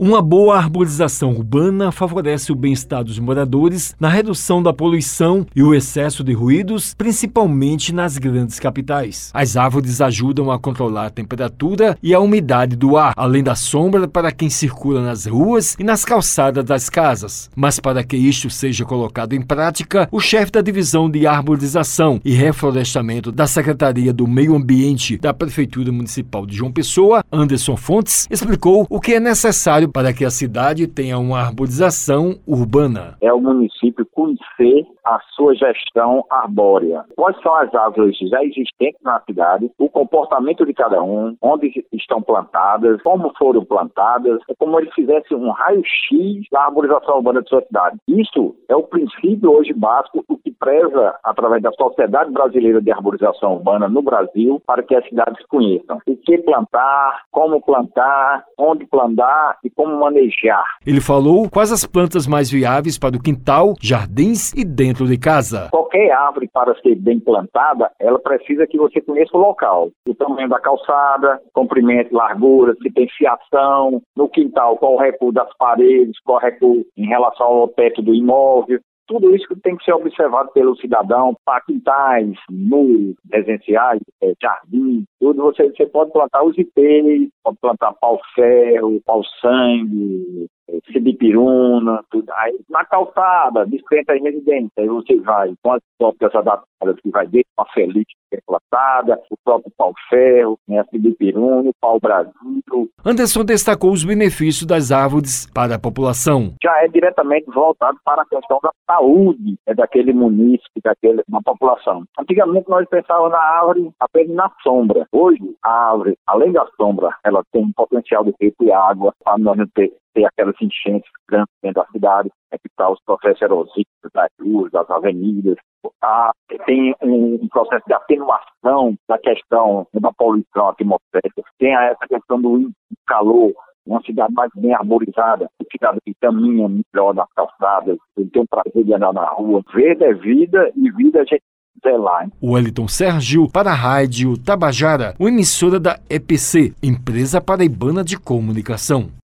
Uma boa arborização urbana favorece o bem-estar dos moradores na redução da poluição e o excesso de ruídos, principalmente nas grandes capitais. As árvores ajudam a controlar a temperatura e a umidade do ar, além da sombra para quem circula nas ruas e nas calçadas das casas. Mas para que isto seja colocado em prática, o chefe da divisão de arborização e reflorestamento da Secretaria do Meio Ambiente da Prefeitura Municipal de João Pessoa, Anderson Fontes, explicou o que é necessário para que a cidade tenha uma arborização urbana. É o município conhecer a sua gestão arbórea. Quais são as árvores já existentes na cidade, o comportamento de cada um, onde estão plantadas, como foram plantadas, é como ele fizesse um raio-x da arborização urbana de sua cidade. Isso é o princípio hoje básico, o que preza através da Sociedade Brasileira de Arborização Urbana no Brasil, para que as cidades conheçam o que plantar, como plantar, onde plantar e como manejar. Ele falou quais as plantas mais viáveis para o quintal, jardins e dentro de casa. Qualquer árvore para ser bem plantada, ela precisa que você conheça o local, o tamanho da calçada, comprimento, largura, se tem fiação, no quintal qual o recuo das paredes, qual o recuo em relação ao teto do imóvel, tudo isso tem que ser observado pelo cidadão, para quintais, muros residenciais, é, jardins, tudo. Você, você pode plantar os ipês, pode plantar pau-ferro, pau-sangue, é, sibipiruna, tudo. Aí, na calçada, de frente às residências, aí você vai com as próprias adaptadas que vai desde uma feliz o próprio pau-ferro, né, a sibipiruna, o pau-brasil. Anderson destacou os benefícios das árvores para a população. Já é diretamente voltado para a questão da saúde é daquele município, daquele, da população. Antigamente nós pensávamos na árvore apenas na sombra. Hoje, a árvore, além da sombra, ela tem um potencial de reter água para nós não ter ter aquelas enchentes grandes dentro da cidade, evitar os processos erosivos das ruas, das avenidas. Ah, tem um, processo de atenuação da questão da poluição atmosférica, tem essa questão do calor, uma cidade mais bem arborizada, uma cidade que caminha melhor nas calçadas, tem um prazer de andar na rua. Verde é vida e vida a gente. O Wellington Sérgio para a Rádio Tabajara, emissora da EPC, Empresa Paraibana de Comunicação.